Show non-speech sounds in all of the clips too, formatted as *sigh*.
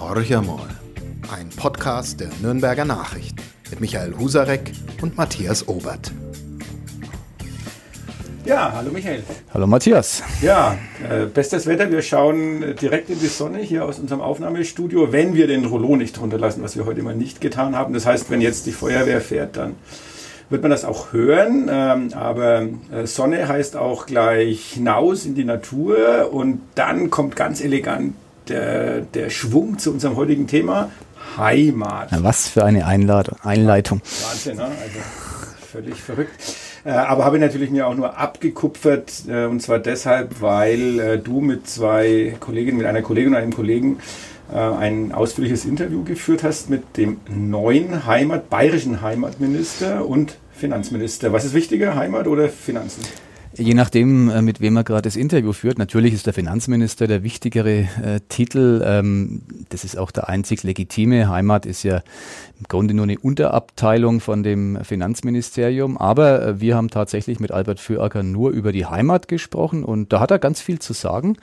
Horch mal. Ein Podcast der Nürnberger Nachrichten mit Michael Husarek und Matthias Obert. Ja, hallo Michael. Hallo Matthias. Ja, äh, bestes Wetter. Wir schauen direkt in die Sonne hier aus unserem Aufnahmestudio, wenn wir den Rollo nicht runterlassen, was wir heute mal nicht getan haben. Das heißt, wenn jetzt die Feuerwehr fährt, dann wird man das auch hören. Ähm, aber äh, Sonne heißt auch gleich hinaus in die Natur und dann kommt ganz elegant der, der Schwung zu unserem heutigen Thema, Heimat. Na, was für eine Einladung, Einleitung. Wahnsinn, ne? also völlig verrückt. Äh, aber habe ich natürlich mir auch nur abgekupfert äh, und zwar deshalb, weil äh, du mit zwei Kolleginnen, mit einer Kollegin und einem Kollegen äh, ein ausführliches Interview geführt hast mit dem neuen Heimat, bayerischen Heimatminister und Finanzminister. Was ist wichtiger, Heimat oder Finanzen? Je nachdem, äh, mit wem er gerade das Interview führt. Natürlich ist der Finanzminister der wichtigere äh, Titel. Ähm, das ist auch der einzig legitime. Heimat ist ja im Grunde nur eine Unterabteilung von dem Finanzministerium. Aber äh, wir haben tatsächlich mit Albert Füracker nur über die Heimat gesprochen und da hat er ganz viel zu sagen,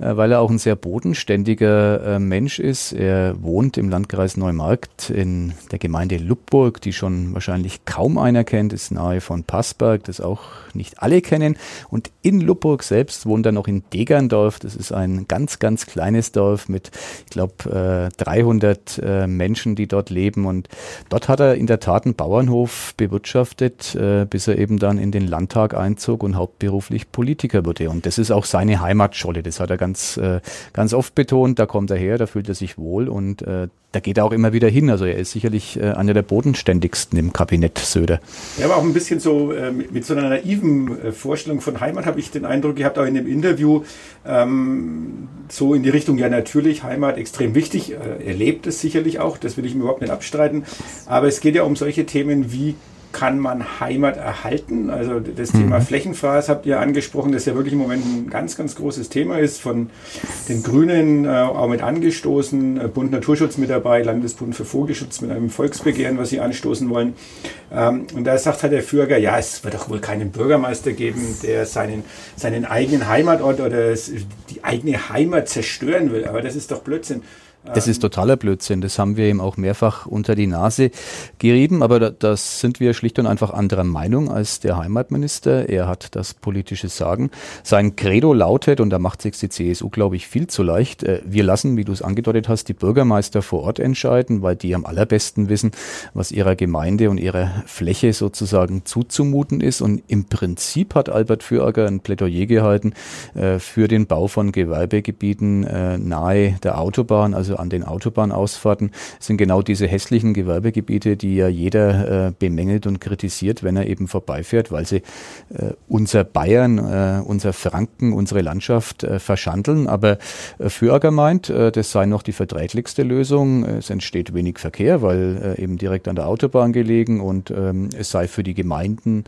äh, weil er auch ein sehr bodenständiger äh, Mensch ist. Er wohnt im Landkreis Neumarkt in der Gemeinde Lubburg, die schon wahrscheinlich kaum einer kennt, ist nahe von Passberg, das auch nicht alle kennen. Und in Lubburg selbst wohnt er noch in Degerndorf. Das ist ein ganz, ganz kleines Dorf mit, ich glaube, 300 Menschen, die dort leben und dort hat er in der Tat einen Bauernhof bewirtschaftet, äh, bis er eben dann in den Landtag einzog und hauptberuflich Politiker wurde. Und das ist auch seine Heimatscholle. Das hat er ganz, äh, ganz oft betont. Da kommt er her, da fühlt er sich wohl und äh, da geht er auch immer wieder hin. Also er ist sicherlich äh, einer der bodenständigsten im Kabinett Söder. Ja, aber auch ein bisschen so äh, mit, so einer naiven äh, Vorstellung von Heimat habe ich den Eindruck gehabt, auch in dem Interview, ähm, so in die Richtung, ja natürlich, Heimat extrem wichtig. Äh, er lebt es sicherlich auch, das will ich mir überhaupt nicht abstreiten. Aber es geht ja um solche Themen wie kann man Heimat erhalten? Also das mhm. Thema Flächenfraß habt ihr angesprochen, das ja wirklich im Moment ein ganz, ganz großes Thema ist, von den Grünen äh, auch mit angestoßen, äh, Bund Naturschutz mit dabei, Landesbund für Vogelschutz mit einem Volksbegehren, was sie anstoßen wollen. Ähm, und da sagt halt der Bürger, ja, es wird doch wohl keinen Bürgermeister geben, der seinen, seinen eigenen Heimatort oder die eigene Heimat zerstören will. Aber das ist doch Blödsinn. Das ist totaler Blödsinn. Das haben wir ihm auch mehrfach unter die Nase gerieben. Aber da, das sind wir schlicht und einfach anderer Meinung als der Heimatminister. Er hat das politische Sagen. Sein Credo lautet, und da macht sich die CSU, glaube ich, viel zu leicht, äh, wir lassen, wie du es angedeutet hast, die Bürgermeister vor Ort entscheiden, weil die am allerbesten wissen, was ihrer Gemeinde und ihrer Fläche sozusagen zuzumuten ist. Und im Prinzip hat Albert Füracker ein Plädoyer gehalten äh, für den Bau von Gewerbegebieten äh, nahe der Autobahn, also also an den Autobahnausfahrten, sind genau diese hässlichen Gewerbegebiete, die ja jeder äh, bemängelt und kritisiert, wenn er eben vorbeifährt, weil sie äh, unser Bayern, äh, unser Franken, unsere Landschaft äh, verschandeln. Aber äh, Fürager meint, äh, das sei noch die verträglichste Lösung. Es entsteht wenig Verkehr, weil eben direkt an der Autobahn gelegen und ähm, es sei für die Gemeinden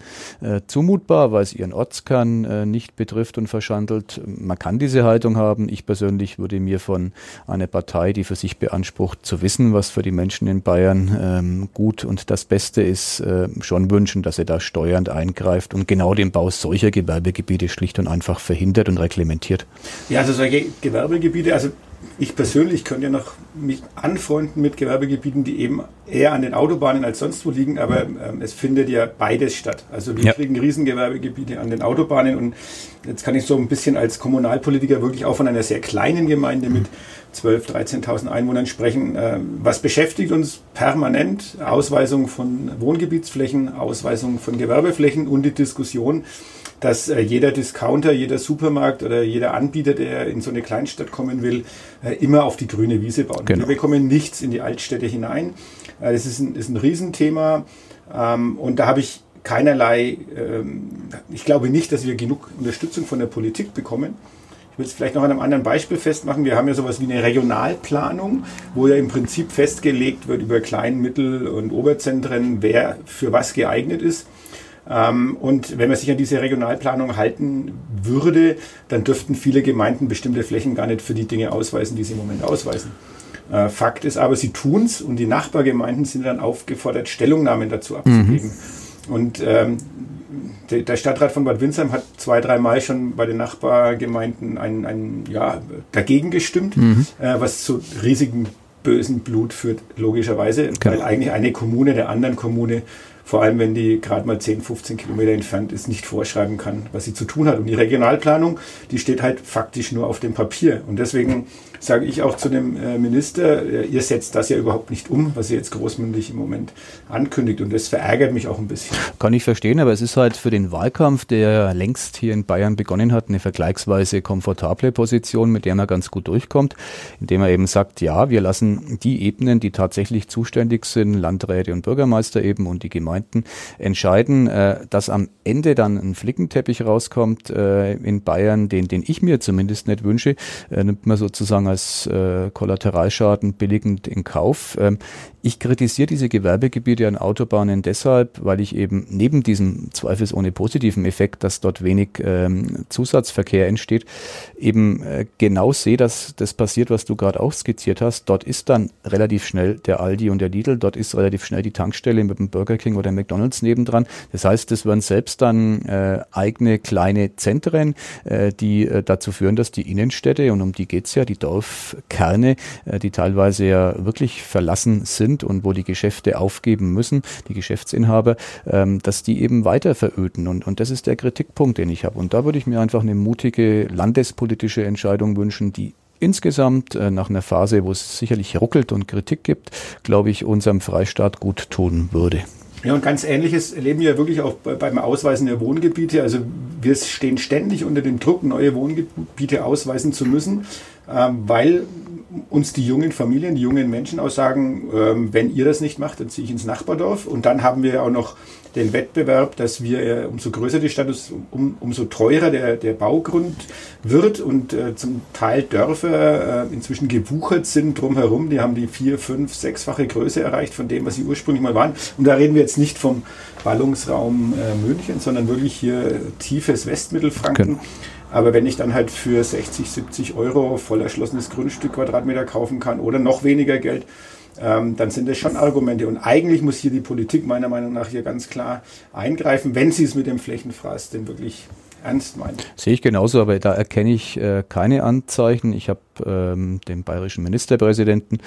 zumutbar, weil es ihren Ortskern nicht betrifft und verschandelt. Man kann diese Haltung haben. Ich persönlich würde mir von einer Partei, die für sich beansprucht, zu wissen, was für die Menschen in Bayern ähm, gut und das Beste ist, äh, schon wünschen, dass er da steuernd eingreift und genau den Bau solcher Gewerbegebiete schlicht und einfach verhindert und reglementiert. Ja, also solche Gewerbegebiete, also ich persönlich könnte ja noch mich anfreunden mit Gewerbegebieten, die eben eher an den Autobahnen als sonst wo liegen, aber ähm, es findet ja beides statt. Also wir ja. kriegen Riesengewerbegebiete an den Autobahnen und jetzt kann ich so ein bisschen als Kommunalpolitiker wirklich auch von einer sehr kleinen Gemeinde mit 12.000, 13.000 Einwohnern sprechen. Äh, was beschäftigt uns permanent? Ausweisung von Wohngebietsflächen, Ausweisung von Gewerbeflächen und die Diskussion, dass äh, jeder Discounter, jeder Supermarkt oder jeder Anbieter, der in so eine Kleinstadt kommen will, äh, immer auf die grüne Wiese bauen. Genau. Wir bekommen nichts in die Altstädte hinein. das ist ein, ist ein Riesenthema. Ähm, und da habe ich keinerlei, ähm, ich glaube nicht, dass wir genug Unterstützung von der Politik bekommen. Ich will es vielleicht noch an einem anderen Beispiel festmachen. Wir haben ja sowas wie eine Regionalplanung, wo ja im Prinzip festgelegt wird über Klein-, Mittel- und Oberzentren, wer für was geeignet ist. Ähm, und wenn man sich an diese Regionalplanung halten würde, dann dürften viele Gemeinden bestimmte Flächen gar nicht für die Dinge ausweisen, die sie im Moment ausweisen. Äh, Fakt ist aber, sie tun es und die Nachbargemeinden sind dann aufgefordert, Stellungnahmen dazu abzugeben. Mhm. Und ähm, der Stadtrat von Bad Windsheim hat zwei, drei Mal schon bei den Nachbargemeinden ein, ein, ja, dagegen gestimmt, mhm. äh, was zu riesigen bösen Blut führt, logischerweise, genau. weil eigentlich eine Kommune der anderen Kommune vor allem wenn die gerade mal 10, 15 Kilometer entfernt ist, nicht vorschreiben kann, was sie zu tun hat. Und die Regionalplanung, die steht halt faktisch nur auf dem Papier. Und deswegen sage ich auch zu dem äh, Minister, äh, ihr setzt das ja überhaupt nicht um, was ihr jetzt großmündig im Moment ankündigt. Und das verärgert mich auch ein bisschen. Kann ich verstehen, aber es ist halt für den Wahlkampf, der längst hier in Bayern begonnen hat, eine vergleichsweise komfortable Position, mit der man ganz gut durchkommt, indem er eben sagt, ja, wir lassen die Ebenen, die tatsächlich zuständig sind, Landräte und Bürgermeister eben und die Gemeinden entscheiden, äh, dass am Ende dann ein Flickenteppich rauskommt in Bayern, den, den ich mir zumindest nicht wünsche, nimmt man sozusagen als äh, Kollateralschaden billigend in Kauf. Ähm, ich kritisiere diese Gewerbegebiete an Autobahnen deshalb, weil ich eben neben diesem zweifelsohne positiven Effekt, dass dort wenig ähm, Zusatzverkehr entsteht, eben äh, genau sehe, dass das passiert, was du gerade auch skizziert hast. Dort ist dann relativ schnell der Aldi und der Lidl, dort ist relativ schnell die Tankstelle mit dem Burger King oder McDonalds nebendran. Das heißt, es werden selbst dann äh, eigene kleine Zentren, äh, die äh, dazu führen, dass die Innenstädte, und um die geht's ja, die Dorfkerne, äh, die teilweise ja wirklich verlassen sind, sind und wo die Geschäfte aufgeben müssen, die Geschäftsinhaber, ähm, dass die eben weiter veröden. Und, und das ist der Kritikpunkt, den ich habe. Und da würde ich mir einfach eine mutige landespolitische Entscheidung wünschen, die insgesamt äh, nach einer Phase, wo es sicherlich ruckelt und Kritik gibt, glaube ich, unserem Freistaat gut tun würde. Ja, und ganz Ähnliches erleben wir wirklich auch beim Ausweisen der Wohngebiete. Also wir stehen ständig unter dem Druck, neue Wohngebiete ausweisen zu müssen, ähm, weil uns die jungen Familien, die jungen Menschen auch sagen, ähm, wenn ihr das nicht macht, dann ziehe ich ins Nachbardorf. Und dann haben wir auch noch den Wettbewerb, dass wir, äh, umso größer die Stadt ist, um, umso teurer der, der Baugrund wird und äh, zum Teil Dörfer äh, inzwischen gewuchert sind drumherum. Die haben die vier, fünf, sechsfache Größe erreicht von dem, was sie ursprünglich mal waren. Und da reden wir jetzt nicht vom Ballungsraum äh, München, sondern wirklich hier tiefes Westmittelfranken. Genau. Aber wenn ich dann halt für 60, 70 Euro voll erschlossenes Grundstück Quadratmeter kaufen kann oder noch weniger Geld, ähm, dann sind das schon Argumente. Und eigentlich muss hier die Politik meiner Meinung nach hier ganz klar eingreifen, wenn sie es mit dem Flächenfraß denn wirklich ernst meint. Sehe ich genauso, aber da erkenne ich äh, keine Anzeichen. Ich habe ähm, den bayerischen Ministerpräsidenten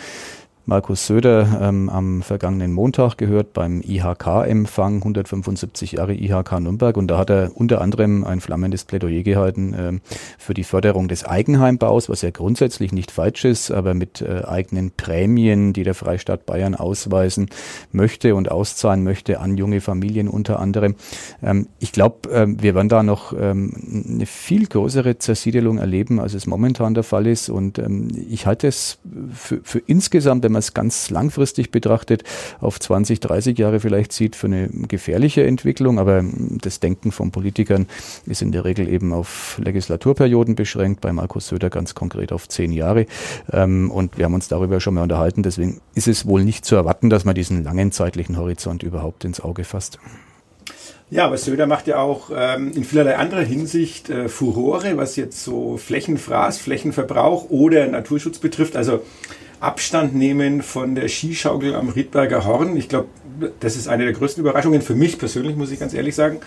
Markus Söder ähm, am vergangenen Montag gehört beim IHK-Empfang, 175 Jahre IHK Nürnberg. Und da hat er unter anderem ein flammendes Plädoyer gehalten ähm, für die Förderung des Eigenheimbaus, was ja grundsätzlich nicht falsch ist, aber mit äh, eigenen Prämien, die der Freistaat Bayern ausweisen möchte und auszahlen möchte an junge Familien unter anderem. Ähm, ich glaube, äh, wir werden da noch ähm, eine viel größere Zersiedelung erleben, als es momentan der Fall ist. Und ähm, ich halte es für, für insgesamt, wenn man es ganz langfristig betrachtet, auf 20, 30 Jahre vielleicht sieht, für eine gefährliche Entwicklung. Aber das Denken von Politikern ist in der Regel eben auf Legislaturperioden beschränkt, bei Markus Söder ganz konkret auf zehn Jahre. Ähm, und wir haben uns darüber schon mal unterhalten. Deswegen ist es wohl nicht zu erwarten, dass man diesen langen zeitlichen Horizont überhaupt ins Auge fasst. Ja, aber Söder macht ja auch ähm, in vielerlei anderer Hinsicht äh, Furore, was jetzt so Flächenfraß, Flächenverbrauch oder Naturschutz betrifft. Also Abstand nehmen von der Skischaukel am Riedberger Horn. Ich glaube, das ist eine der größten Überraschungen für mich persönlich, muss ich ganz ehrlich sagen.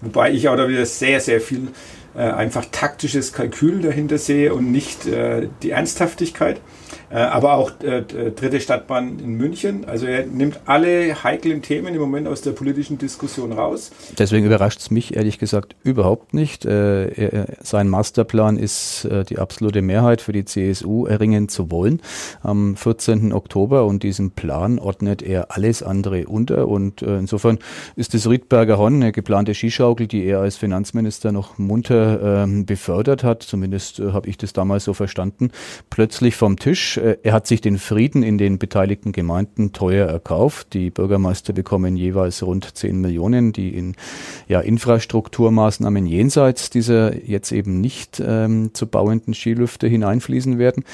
Wobei ich auch da wieder sehr, sehr viel äh, einfach taktisches Kalkül dahinter sehe und nicht äh, die Ernsthaftigkeit. Äh, aber auch äh, dritte Stadtbahn in München. Also er nimmt alle heiklen Themen im Moment aus der politischen Diskussion raus. Deswegen überrascht es mich ehrlich gesagt überhaupt nicht. Äh, sein Masterplan ist die absolute Mehrheit für die CSU erringen zu wollen am 14. Oktober und diesen Plan ordnet er alles andere unter und insofern ist das Riedberger Horn eine geplante Skischaukel, die er als Finanzminister noch munter ähm, befördert hat. Zumindest habe ich das damals so verstanden. Plötzlich vom Tisch äh, er hat sich den Frieden in den beteiligten Gemeinden teuer erkauft. Die Bürgermeister bekommen jeweils rund 10 Millionen, die in ja, Infrastrukturmaßnahmen jenseits dieser jetzt eben nicht ähm, zu bauenden Skilüfte hineinfließen werden.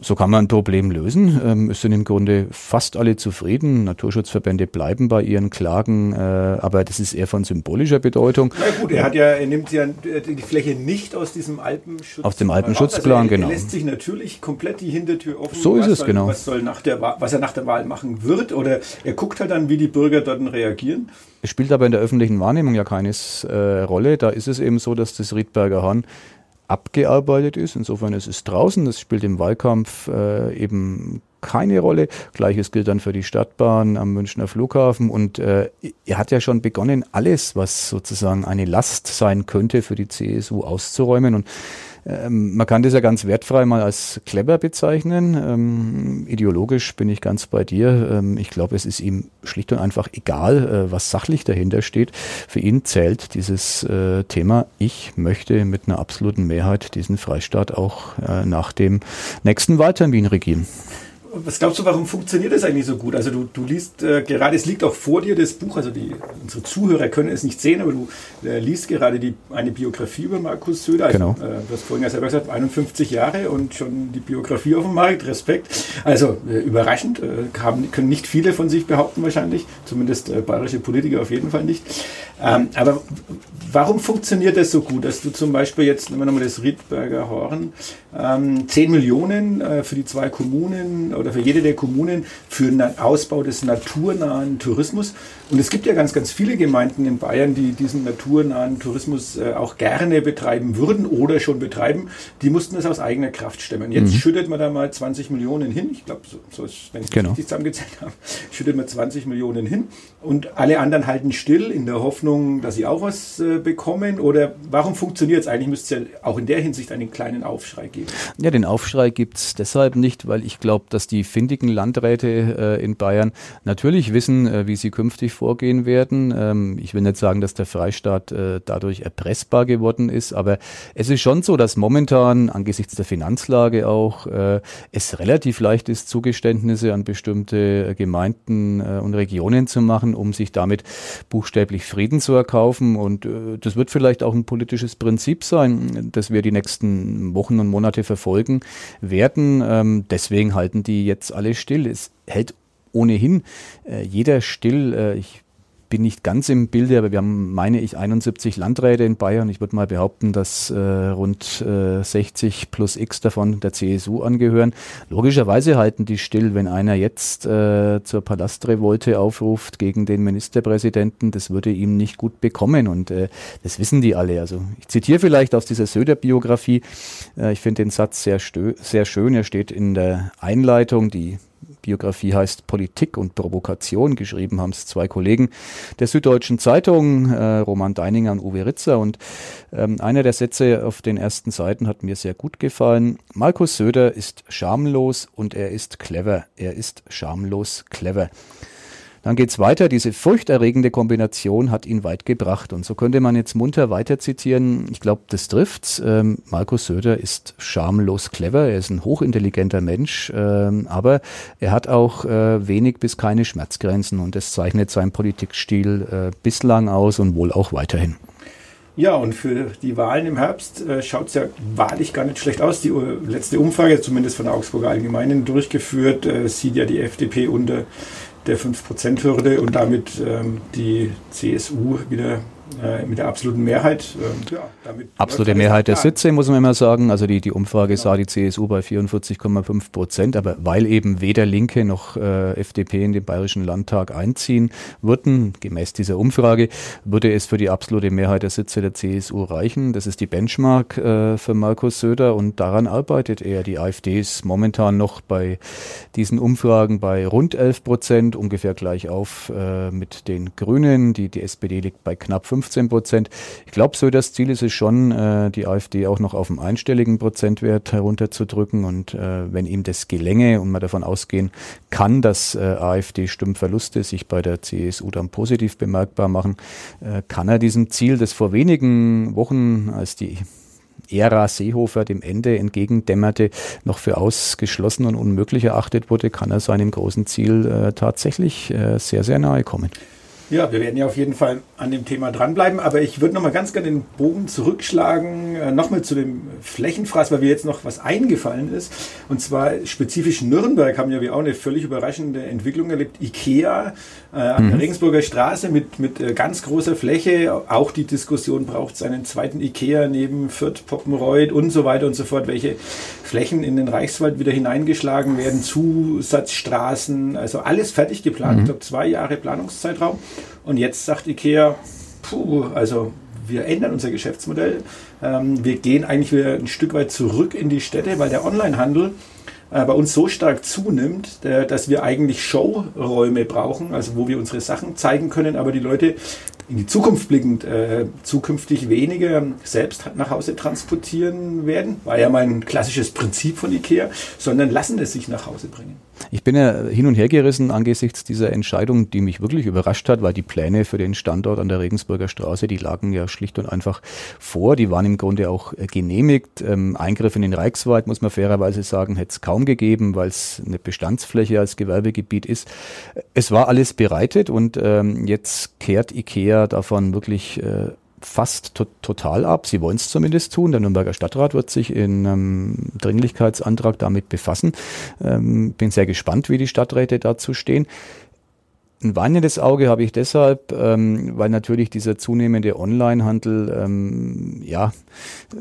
So kann man ein Problem lösen. Ähm, es sind im Grunde fast alle zufrieden. Naturschutzverbände bleiben bei ihren Klagen, äh, aber das ist eher von symbolischer Bedeutung. Na gut, er hat ja, er nimmt ja die Fläche nicht aus diesem Alpenschutz. Aus dem Alpenschutzplan, also genau. Lässt sich natürlich komplett die Hintertür offen so ist es, soll, genau. Was, soll nach der, was er nach der Wahl machen wird oder er guckt halt dann, wie die Bürger dort reagieren. Es spielt aber in der öffentlichen Wahrnehmung ja keine äh, Rolle. Da ist es eben so, dass das Riedberger Horn abgearbeitet ist. Insofern ist es draußen. Das spielt im Wahlkampf äh, eben keine Rolle. Gleiches gilt dann für die Stadtbahn am Münchner Flughafen. Und äh, er hat ja schon begonnen, alles, was sozusagen eine Last sein könnte, für die CSU auszuräumen. Und ähm, man kann das ja ganz wertfrei mal als clever bezeichnen. Ähm, ideologisch bin ich ganz bei dir. Ähm, ich glaube, es ist ihm schlicht und einfach egal, äh, was sachlich dahinter steht. Für ihn zählt dieses äh, Thema, ich möchte mit einer absoluten Mehrheit diesen Freistaat auch äh, nach dem nächsten Wahltermin regieren was glaubst du, warum funktioniert das eigentlich so gut? Also du, du liest äh, gerade, es liegt auch vor dir das Buch, also die, unsere Zuhörer können es nicht sehen, aber du äh, liest gerade die, eine Biografie über Markus Söder. Also, genau. Äh, du hast vorhin ja selber gesagt, 51 Jahre und schon die Biografie auf dem Markt, Respekt. Also äh, überraschend, äh, haben, können nicht viele von sich behaupten wahrscheinlich, zumindest äh, bayerische Politiker auf jeden Fall nicht. Ähm, aber warum funktioniert das so gut, dass du zum Beispiel jetzt, nehmen wir nochmal das Riedberger Horn, ähm, 10 Millionen äh, für die zwei Kommunen oder für jede der Kommunen für den Ausbau des naturnahen Tourismus. Und es gibt ja ganz, ganz viele Gemeinden in Bayern, die diesen naturnahen Tourismus äh, auch gerne betreiben würden oder schon betreiben. Die mussten das aus eigener Kraft stemmen. Jetzt mhm. schüttet man da mal 20 Millionen hin. Ich glaube, so, so ist, wenn ich genau. richtig zusammengezählt habe, *laughs* schüttet man 20 Millionen hin. Und alle anderen halten still in der Hoffnung, dass sie auch was äh, bekommen. Oder warum funktioniert es eigentlich? Müsste es ja auch in der Hinsicht einen kleinen Aufschrei geben. Ja, den Aufschrei gibt es deshalb nicht, weil ich glaube, dass die findigen Landräte äh, in Bayern natürlich wissen, äh, wie sie künftig vorgehen werden. Ähm, ich will nicht sagen, dass der Freistaat äh, dadurch erpressbar geworden ist, aber es ist schon so, dass momentan angesichts der Finanzlage auch es relativ leicht ist, Zugeständnisse an bestimmte Gemeinden und Regionen zu machen, um sich damit buchstäblich Frieden zu erkaufen. Und das wird vielleicht auch ein politisches Prinzip sein, dass wir die nächsten Wochen und Monate Monate verfolgen werden. Ähm, deswegen halten die jetzt alle still. Es hält ohnehin äh, jeder still. Äh, ich bin nicht ganz im Bilde, aber wir haben, meine ich, 71 Landräte in Bayern. Ich würde mal behaupten, dass äh, rund äh, 60 plus X davon der CSU angehören. Logischerweise halten die still, wenn einer jetzt äh, zur Palastrevolte aufruft gegen den Ministerpräsidenten. Das würde ihm nicht gut bekommen und äh, das wissen die alle. Also ich zitiere vielleicht aus dieser Söder-Biografie. Äh, ich finde den Satz sehr, sehr schön. Er steht in der Einleitung, die Biografie heißt Politik und Provokation. Geschrieben haben es zwei Kollegen der Süddeutschen Zeitung, äh, Roman Deininger und Uwe Ritzer. Und ähm, einer der Sätze auf den ersten Seiten hat mir sehr gut gefallen. Markus Söder ist schamlos und er ist clever. Er ist schamlos clever. Dann geht's weiter. Diese furchterregende Kombination hat ihn weit gebracht. Und so könnte man jetzt munter weiter zitieren. Ich glaube, das trifft's. Ähm, Markus Söder ist schamlos clever. Er ist ein hochintelligenter Mensch. Ähm, aber er hat auch äh, wenig bis keine Schmerzgrenzen. Und das zeichnet seinen Politikstil äh, bislang aus und wohl auch weiterhin. Ja, und für die Wahlen im Herbst äh, schaut es ja wahrlich gar nicht schlecht aus. Die uh, letzte Umfrage, zumindest von der Augsburger Allgemeinen durchgeführt, äh, sieht ja die FDP unter der 5%-Hürde und damit ähm, die CSU wieder äh, mit der absoluten Mehrheit. Äh, ja, Absolute Mehrheit der Sitze, muss man immer sagen. Also die, die Umfrage genau. sah die CSU bei 44,5 Prozent, aber weil eben weder Linke noch äh, FDP in den Bayerischen Landtag einziehen würden, gemäß dieser Umfrage, würde es für die absolute Mehrheit der Sitze der CSU reichen. Das ist die Benchmark äh, für Markus Söder und daran arbeitet er. Die AfD ist momentan noch bei diesen Umfragen bei rund 11 Prozent, ungefähr gleich auf äh, mit den Grünen. Die, die SPD liegt bei knapp 5 15 Prozent. Ich glaube, so das Ziel ist es schon, äh, die AfD auch noch auf einen einstelligen Prozentwert herunterzudrücken. Und äh, wenn ihm das gelänge und man davon ausgehen kann, dass äh, AfD-Stimmverluste sich bei der CSU dann positiv bemerkbar machen, äh, kann er diesem Ziel, das vor wenigen Wochen, als die Ära Seehofer dem Ende entgegendämmerte, noch für ausgeschlossen und unmöglich erachtet wurde, kann er seinem großen Ziel äh, tatsächlich äh, sehr, sehr nahe kommen. Ja, wir werden ja auf jeden Fall an dem Thema dranbleiben, aber ich würde noch mal ganz gerne den Bogen zurückschlagen, äh, nochmal zu dem Flächenfraß, weil mir jetzt noch was eingefallen ist. Und zwar spezifisch Nürnberg haben ja wir auch eine völlig überraschende Entwicklung erlebt. Ikea äh, an mhm. der Regensburger Straße mit, mit äh, ganz großer Fläche. Auch die Diskussion, braucht es einen zweiten Ikea neben Fürth, Poppenreuth und so weiter und so fort. Welche Flächen in den Reichswald wieder hineingeschlagen werden, Zusatzstraßen, also alles fertig geplant. Mhm. Ich glaube, zwei Jahre Planungszeitraum. Und jetzt sagt IKEA, puh, also wir ändern unser Geschäftsmodell. Ähm, wir gehen eigentlich wieder ein Stück weit zurück in die Städte, weil der Onlinehandel äh, bei uns so stark zunimmt, äh, dass wir eigentlich Showräume brauchen, also wo wir unsere Sachen zeigen können, aber die Leute in die Zukunft blickend äh, zukünftig weniger selbst nach Hause transportieren werden, war ja mein klassisches Prinzip von Ikea, sondern lassen es sich nach Hause bringen. Ich bin ja hin und her gerissen angesichts dieser Entscheidung, die mich wirklich überrascht hat, weil die Pläne für den Standort an der Regensburger Straße, die lagen ja schlicht und einfach vor. Die waren im Grunde auch äh, genehmigt. Ähm, Eingriff in den Reichswald, muss man fairerweise sagen, hätte es kaum gegeben, weil es eine Bestandsfläche als Gewerbegebiet ist. Es war alles bereitet und ähm, jetzt kehrt IKEA davon wirklich äh, fast to total ab. Sie wollen es zumindest tun. Der Nürnberger Stadtrat wird sich in einem Dringlichkeitsantrag damit befassen. Ähm, bin sehr gespannt, wie die Stadträte dazu stehen. Ein weinendes Auge habe ich deshalb, ähm, weil natürlich dieser zunehmende Onlinehandel ähm, ja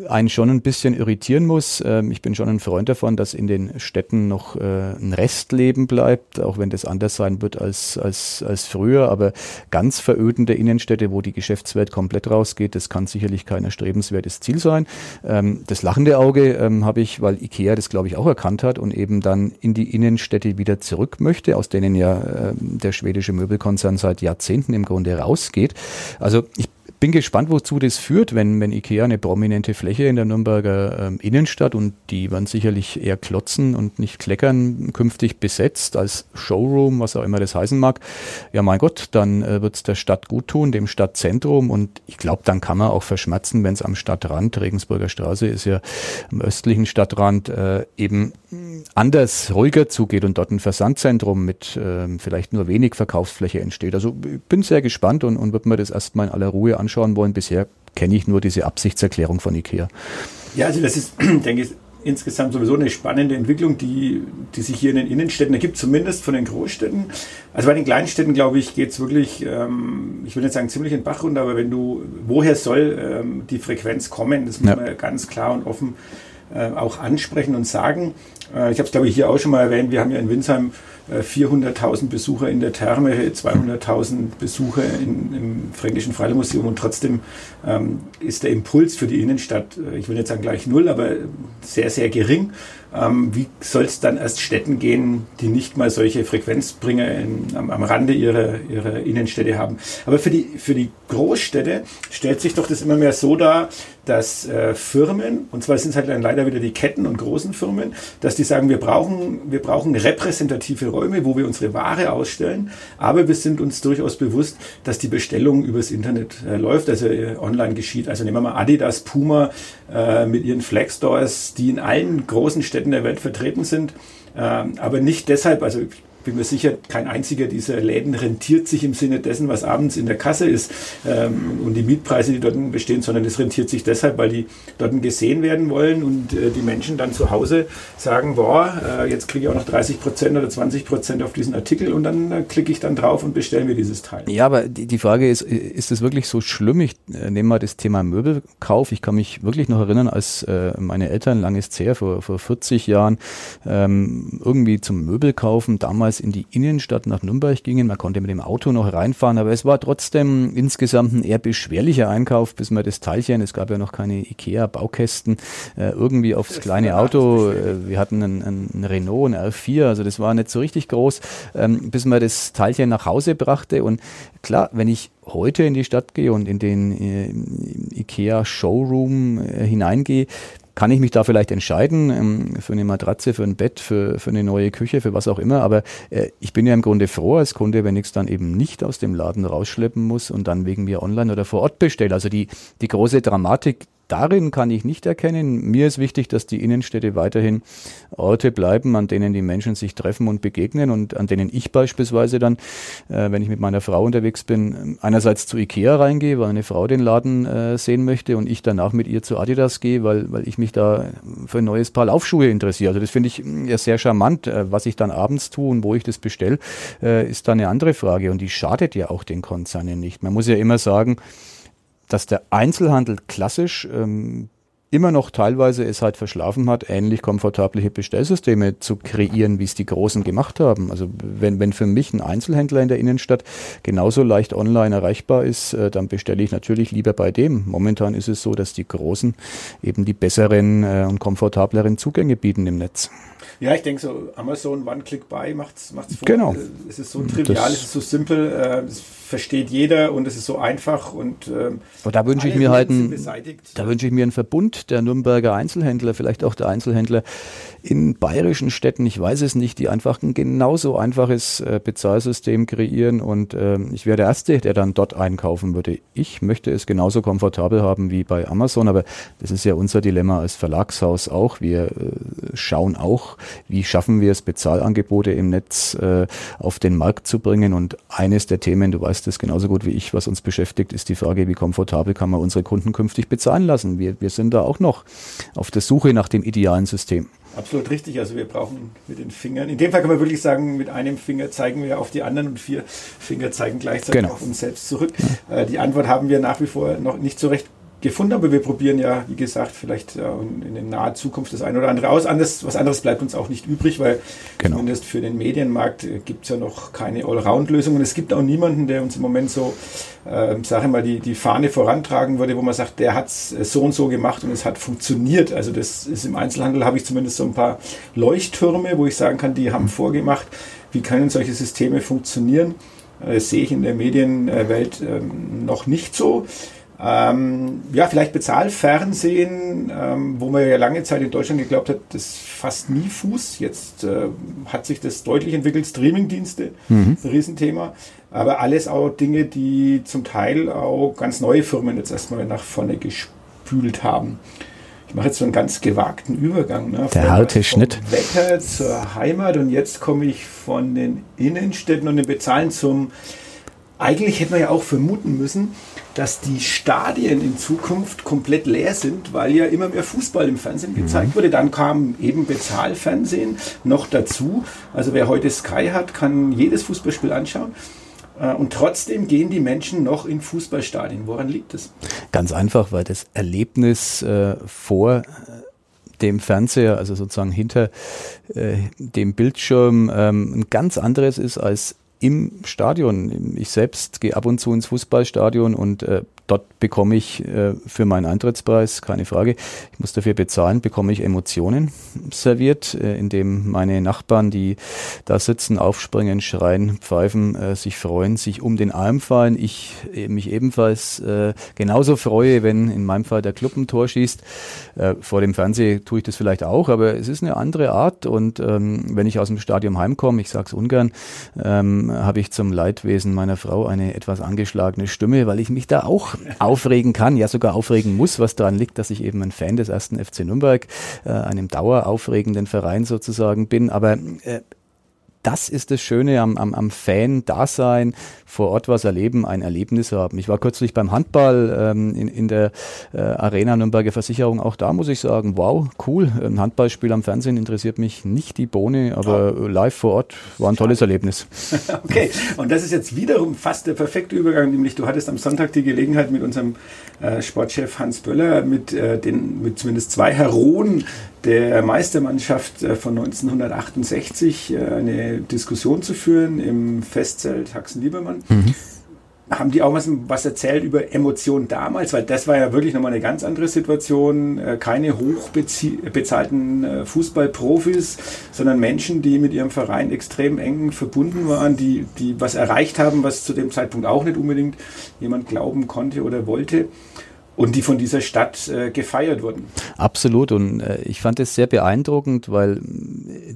einen schon ein bisschen irritieren muss. Ähm, ich bin schon ein Freund davon, dass in den Städten noch äh, ein Restleben bleibt, auch wenn das anders sein wird als, als, als früher. Aber ganz verödende Innenstädte, wo die Geschäftswelt komplett rausgeht, das kann sicherlich kein erstrebenswertes Ziel sein. Ähm, das lachende Auge ähm, habe ich, weil Ikea das glaube ich auch erkannt hat und eben dann in die Innenstädte wieder zurück möchte, aus denen ja äh, der schwedische deutsche Möbelkonzern seit Jahrzehnten im Grunde rausgeht. Also ich bin gespannt, wozu das führt, wenn, wenn IKEA eine prominente Fläche in der Nürnberger ähm, Innenstadt und die werden sicherlich eher klotzen und nicht kleckern, künftig besetzt als Showroom, was auch immer das heißen mag. Ja, mein Gott, dann äh, wird es der Stadt gut tun, dem Stadtzentrum und ich glaube, dann kann man auch verschmerzen, wenn es am Stadtrand, Regensburger Straße ist ja am östlichen Stadtrand, äh, eben anders, ruhiger zugeht und dort ein Versandzentrum mit äh, vielleicht nur wenig Verkaufsfläche entsteht. Also ich bin sehr gespannt und, und würde mir das erstmal in aller Ruhe anschauen anschauen wollen. Bisher kenne ich nur diese Absichtserklärung von IKEA. Ja, also das ist, *clears throat* denke ich, insgesamt sowieso eine spannende Entwicklung, die, die sich hier in den Innenstädten ergibt, zumindest von den Großstädten. Also bei den kleinen Städten, glaube ich, geht es wirklich, ähm, ich will nicht sagen ziemlich in den Bach runter, aber wenn du, woher soll ähm, die Frequenz kommen, das muss ja. man ganz klar und offen äh, auch ansprechen und sagen. Äh, ich habe es, glaube ich, hier auch schon mal erwähnt, wir haben ja in Winsheim 400.000 Besucher in der Therme, 200.000 Besucher in, im Fränkischen Freiluftmuseum und trotzdem ähm, ist der Impuls für die Innenstadt, äh, ich will nicht sagen gleich null, aber sehr, sehr gering. Ähm, wie soll es dann erst Städten gehen, die nicht mal solche Frequenzbringer in, am, am, Rande ihrer, ihrer Innenstädte haben? Aber für die, für die Großstädte stellt sich doch das immer mehr so dar, dass äh, Firmen, und zwar sind es halt dann leider wieder die Ketten und großen Firmen, dass die sagen, wir brauchen, wir brauchen repräsentative Räume, wo wir unsere Ware ausstellen, aber wir sind uns durchaus bewusst, dass die Bestellung übers Internet äh, läuft, also äh, online geschieht. Also nehmen wir mal Adidas, Puma äh, mit ihren Flagstores, die in allen großen Städten der Welt vertreten sind, ähm, aber nicht deshalb, also bin mir sicher, kein einziger dieser Läden rentiert sich im Sinne dessen, was abends in der Kasse ist ähm, und die Mietpreise, die dort bestehen, sondern es rentiert sich deshalb, weil die dort gesehen werden wollen und äh, die Menschen dann zu Hause sagen, boah, äh, jetzt kriege ich auch noch 30 Prozent oder 20 Prozent auf diesen Artikel und dann äh, klicke ich dann drauf und bestelle mir dieses Teil. Ja, aber die, die Frage ist, ist es wirklich so schlimm? Ich äh, nehme mal das Thema Möbelkauf. Ich kann mich wirklich noch erinnern, als äh, meine Eltern, langes her, vor, vor 40 Jahren, ähm, irgendwie zum Möbelkaufen damals damals in die Innenstadt nach Nürnberg gingen. Man konnte mit dem Auto noch reinfahren, aber es war trotzdem insgesamt ein eher beschwerlicher Einkauf, bis man das Teilchen, es gab ja noch keine Ikea-Baukästen, äh, irgendwie aufs kleine Auto, äh, wir hatten einen, einen Renault, ein R4, also das war nicht so richtig groß, ähm, bis man das Teilchen nach Hause brachte. Und klar, wenn ich heute in die Stadt gehe und in den äh, IKEA Showroom äh, hineingehe, kann ich mich da vielleicht entscheiden ähm, für eine Matratze, für ein Bett, für, für eine neue Küche, für was auch immer. Aber äh, ich bin ja im Grunde froh als Kunde, wenn ich es dann eben nicht aus dem Laden rausschleppen muss und dann wegen mir online oder vor Ort bestelle. Also die, die große Dramatik darin kann ich nicht erkennen. Mir ist wichtig, dass die Innenstädte weiterhin Orte bleiben, an denen die Menschen sich treffen und begegnen und an denen ich beispielsweise dann, äh, wenn ich mit meiner Frau unterwegs bin, einerseits zu Ikea reingehe, weil eine Frau den Laden äh, sehen möchte und ich danach mit ihr zu Adidas gehe, weil, weil ich mich da für ein neues Paar Laufschuhe interessiere. Also das finde ich mm, ja sehr charmant. Äh, was ich dann abends tue und wo ich das bestelle, äh, ist dann eine andere Frage und die schadet ja auch den Konzernen nicht. Man muss ja immer sagen, dass der Einzelhandel klassisch ähm, immer noch teilweise es halt verschlafen hat, ähnlich komfortable Bestellsysteme zu kreieren, wie es die Großen gemacht haben. Also wenn, wenn für mich ein Einzelhändler in der Innenstadt genauso leicht online erreichbar ist, äh, dann bestelle ich natürlich lieber bei dem. Momentan ist es so, dass die Großen eben die besseren äh, und komfortableren Zugänge bieten im Netz. Ja, ich denke so, Amazon One Click Buy macht es vor. Genau. Es ist so trivial, das es ist so simpel, äh, es versteht jeder und es ist so einfach und ähm, da wünsche ich mir halt ein, da wünsche ich mir einen Verbund der Nürnberger Einzelhändler, vielleicht auch der Einzelhändler in bayerischen Städten, ich weiß es nicht, die einfach ein genauso einfaches äh, Bezahlsystem kreieren und äh, ich wäre der Erste, der dann dort einkaufen würde. Ich möchte es genauso komfortabel haben wie bei Amazon, aber das ist ja unser Dilemma als Verlagshaus auch. Wir äh, schauen auch, wie schaffen wir es, Bezahlangebote im Netz äh, auf den Markt zu bringen und eines der Themen, du weißt es genauso gut wie ich, was uns beschäftigt, ist die Frage, wie komfortabel kann man unsere Kunden künftig bezahlen lassen. Wir, wir sind da auch noch auf der Suche nach dem idealen System. Absolut richtig. Also wir brauchen mit den Fingern, in dem Fall kann man wirklich sagen, mit einem Finger zeigen wir auf die anderen und vier Finger zeigen gleichzeitig genau. auf uns selbst zurück. Äh, die Antwort haben wir nach wie vor noch nicht so recht gefunden, aber wir probieren ja, wie gesagt, vielleicht äh, in der nahen Zukunft das eine oder andere aus. Anders, was anderes bleibt uns auch nicht übrig, weil genau. zumindest für den Medienmarkt äh, gibt es ja noch keine Allround-Lösung und es gibt auch niemanden, der uns im Moment so, äh, sage ich mal, die, die Fahne vorantragen würde, wo man sagt, der hat es äh, so und so gemacht und es hat funktioniert. Also das ist im Einzelhandel, habe ich zumindest so ein paar Leuchttürme, wo ich sagen kann, die haben vorgemacht, wie können solche Systeme funktionieren. Das sehe ich in der Medienwelt ähm, noch nicht so. Ähm, ja, vielleicht Bezahlfernsehen, ähm, wo man ja lange Zeit in Deutschland geglaubt hat, das fasst nie Fuß. Jetzt äh, hat sich das deutlich entwickelt. Streamingdienste, mhm. ein Riesenthema. Aber alles auch Dinge, die zum Teil auch ganz neue Firmen jetzt erstmal nach vorne gespült haben. Ich mache jetzt so einen ganz gewagten Übergang. Ne? Der harte Schnitt. Wetter zur Heimat und jetzt komme ich von den Innenstädten und den Bezahlen zum. Eigentlich hätte man ja auch vermuten müssen, dass die Stadien in Zukunft komplett leer sind, weil ja immer mehr Fußball im Fernsehen gezeigt mhm. wurde. Dann kam eben Bezahlfernsehen noch dazu. Also wer heute Sky hat, kann jedes Fußballspiel anschauen. Äh, und trotzdem gehen die Menschen noch in Fußballstadien. Woran liegt das? Ganz einfach, weil das Erlebnis äh, vor äh, dem Fernseher, also sozusagen hinter äh, dem Bildschirm, ähm, ein ganz anderes ist als im Stadion. Ich selbst gehe ab und zu ins Fußballstadion und äh, Dort bekomme ich äh, für meinen Eintrittspreis, keine Frage, ich muss dafür bezahlen, bekomme ich Emotionen serviert, äh, indem meine Nachbarn, die da sitzen, aufspringen, schreien, pfeifen, äh, sich freuen, sich um den Arm fallen. Ich äh, mich ebenfalls äh, genauso freue, wenn in meinem Fall der Club ein Tor schießt. Äh, vor dem Fernseher tue ich das vielleicht auch, aber es ist eine andere Art und ähm, wenn ich aus dem Stadion heimkomme, ich sage es ungern, ähm, habe ich zum Leidwesen meiner Frau eine etwas angeschlagene Stimme, weil ich mich da auch aufregen kann, ja sogar aufregen muss, was daran liegt, dass ich eben ein Fan des ersten FC Nürnberg, äh, einem daueraufregenden Verein sozusagen bin. Aber äh, das ist das Schöne am, am, am Fan-Dasein, vor Ort was erleben, ein Erlebnis haben. Ich war kürzlich beim Handball ähm, in, in der äh, Arena Nürnberger Versicherung. Auch da muss ich sagen, wow, cool. Ein Handballspiel am Fernsehen interessiert mich nicht die Bohne, aber oh. live vor Ort war ein tolles Erlebnis. *laughs* okay, und das ist jetzt wiederum fast der perfekte Übergang, nämlich du hattest am Sonntag die Gelegenheit mit unserem äh, Sportchef Hans Böller, mit, äh, den, mit zumindest zwei Heroen der Meistermannschaft äh, von 1968 äh, eine Diskussion zu führen im Festzelt Haxen-Liebermann. Mhm. Haben die auch was, was erzählt über Emotionen damals? Weil das war ja wirklich nochmal eine ganz andere Situation. Äh, keine hochbezahlten Fußballprofis, sondern Menschen, die mit ihrem Verein extrem eng verbunden waren, die, die was erreicht haben, was zu dem Zeitpunkt auch nicht unbedingt jemand glauben konnte oder wollte und die von dieser Stadt äh, gefeiert wurden. Absolut und äh, ich fand es sehr beeindruckend, weil äh,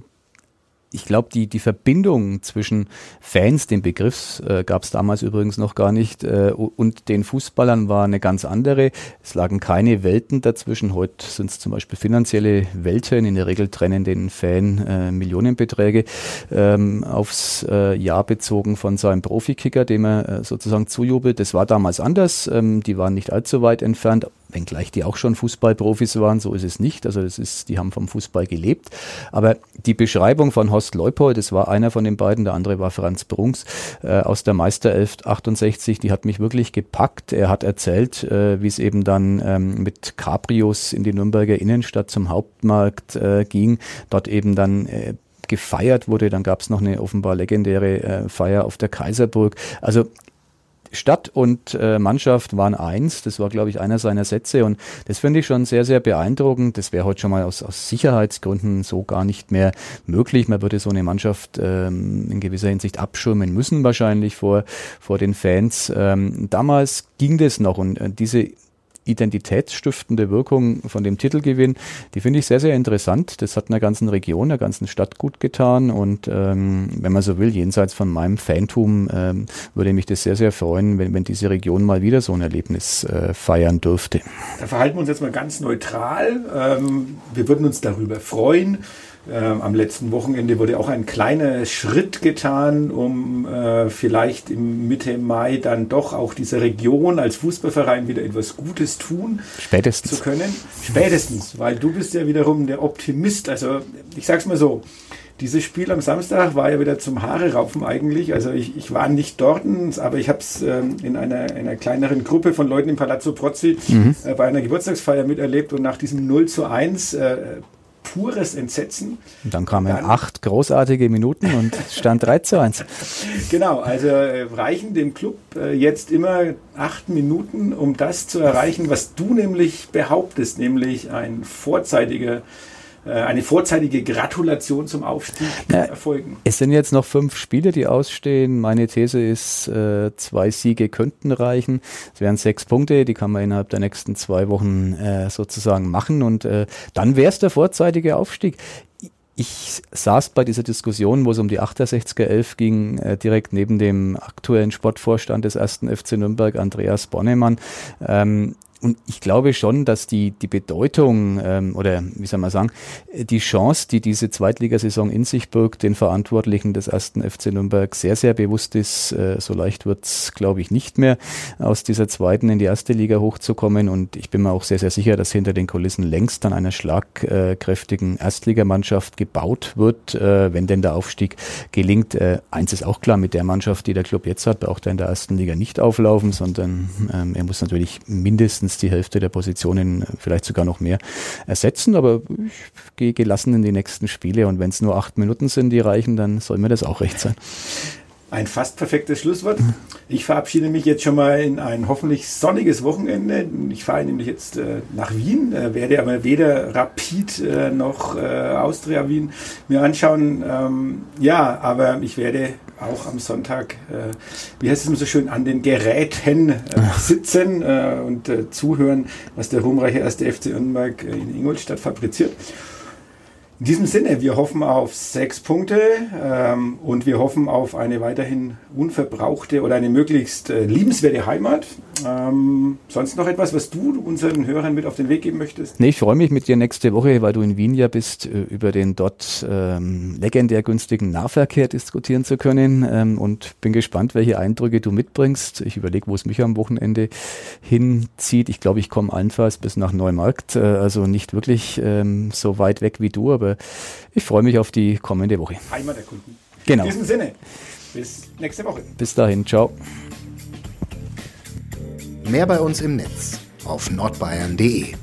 ich glaube, die, die Verbindung zwischen Fans, den Begriff äh, gab es damals übrigens noch gar nicht, äh, und den Fußballern war eine ganz andere. Es lagen keine Welten dazwischen. Heute sind es zum Beispiel finanzielle Welten. In der Regel trennen den Fan äh, Millionenbeträge ähm, aufs äh, Jahr bezogen von seinem Profikicker, dem er äh, sozusagen zujubelt. Das war damals anders. Ähm, die waren nicht allzu weit entfernt wenngleich die auch schon Fußballprofis waren, so ist es nicht. Also das ist, die haben vom Fußball gelebt. Aber die Beschreibung von Horst Leupold, das war einer von den beiden, der andere war Franz Brunks äh, aus der Meisterelf 68, die hat mich wirklich gepackt. Er hat erzählt, äh, wie es eben dann ähm, mit Cabrios in die Nürnberger Innenstadt zum Hauptmarkt äh, ging, dort eben dann äh, gefeiert wurde. Dann gab es noch eine offenbar legendäre äh, Feier auf der Kaiserburg. Also Stadt und äh, Mannschaft waren eins. Das war, glaube ich, einer seiner Sätze. Und das finde ich schon sehr, sehr beeindruckend. Das wäre heute schon mal aus, aus Sicherheitsgründen so gar nicht mehr möglich. Man würde so eine Mannschaft ähm, in gewisser Hinsicht abschirmen müssen, wahrscheinlich vor, vor den Fans. Ähm, damals ging das noch. Und äh, diese identitätsstiftende Wirkung von dem Titelgewinn, die finde ich sehr, sehr interessant. Das hat einer ganzen Region, einer ganzen Stadt gut getan und ähm, wenn man so will, jenseits von meinem Fantum, ähm, würde mich das sehr, sehr freuen, wenn, wenn diese Region mal wieder so ein Erlebnis äh, feiern dürfte. Da verhalten wir uns jetzt mal ganz neutral. Ähm, wir würden uns darüber freuen. Ähm, am letzten Wochenende wurde auch ein kleiner Schritt getan, um äh, vielleicht im Mitte Mai dann doch auch dieser Region als Fußballverein wieder etwas Gutes tun Spätestens. zu können. Spätestens, weil du bist ja wiederum der Optimist. Also ich sag's mal so, dieses Spiel am Samstag war ja wieder zum Haare raufen eigentlich. Also ich, ich war nicht dort, aber ich habe es ähm, in einer, einer kleineren Gruppe von Leuten im Palazzo Prozzi mhm. äh, bei einer Geburtstagsfeier miterlebt und nach diesem 0 zu 1 äh, pures Entsetzen. Und dann kamen dann, acht großartige Minuten und stand 3 zu 1. *laughs* Genau, also äh, reichen dem Club äh, jetzt immer acht Minuten, um das zu erreichen, was du nämlich behauptest, nämlich ein vorzeitiger eine vorzeitige Gratulation zum Aufstieg Na, erfolgen. Es sind jetzt noch fünf Spiele, die ausstehen. Meine These ist, äh, zwei Siege könnten reichen. Es wären sechs Punkte, die kann man innerhalb der nächsten zwei Wochen äh, sozusagen machen und äh, dann wäre es der vorzeitige Aufstieg. Ich saß bei dieser Diskussion, wo es um die 68er 11 ging, äh, direkt neben dem aktuellen Sportvorstand des ersten FC Nürnberg, Andreas Bonnemann. Ähm, und ich glaube schon, dass die, die Bedeutung ähm, oder wie soll man sagen, die Chance, die diese Zweitligasaison in sich birgt, den Verantwortlichen des ersten FC Nürnberg sehr, sehr bewusst ist. Äh, so leicht wird's, glaube ich, nicht mehr, aus dieser zweiten in die erste Liga hochzukommen. Und ich bin mir auch sehr, sehr sicher, dass hinter den Kulissen längst an einer schlagkräftigen Erstligamannschaft gebaut wird, äh, wenn denn der Aufstieg gelingt. Äh, eins ist auch klar, mit der Mannschaft, die der Club jetzt hat, braucht er in der ersten Liga nicht auflaufen, sondern ähm, er muss natürlich mindestens mindestens die Hälfte der Positionen, vielleicht sogar noch mehr, ersetzen. Aber ich gehe gelassen in die nächsten Spiele und wenn es nur acht Minuten sind, die reichen, dann soll mir das auch recht sein. Ein fast perfektes Schlusswort. Ich verabschiede mich jetzt schon mal in ein hoffentlich sonniges Wochenende. Ich fahre nämlich jetzt äh, nach Wien, äh, werde aber weder Rapid äh, noch äh, Austria Wien mir anschauen. Ähm, ja, aber ich werde auch am Sonntag, äh, wie heißt es immer so schön, an den Geräten äh, sitzen und zuhören, was der ruhmreiche erste FC Nürnberg in Ingolstadt fabriziert. In diesem Sinne, wir hoffen auf sechs Punkte ähm, und wir hoffen auf eine weiterhin unverbrauchte oder eine möglichst äh, liebenswerte Heimat. Ähm, sonst noch etwas, was du unseren Hörern mit auf den Weg geben möchtest? Nee, ich freue mich mit dir nächste Woche, weil du in Wien ja bist, äh, über den dort ähm, legendär günstigen Nahverkehr diskutieren zu können ähm, und bin gespannt, welche Eindrücke du mitbringst. Ich überlege, wo es mich am Wochenende hinzieht. Ich glaube, ich komme allenfalls bis nach Neumarkt, äh, also nicht wirklich ähm, so weit weg wie du, aber ich freue mich auf die kommende Woche. Heimat erkunden. Genau. In diesem Sinne, bis nächste Woche. Bis dahin, ciao. Mehr bei uns im Netz auf nordbayern.de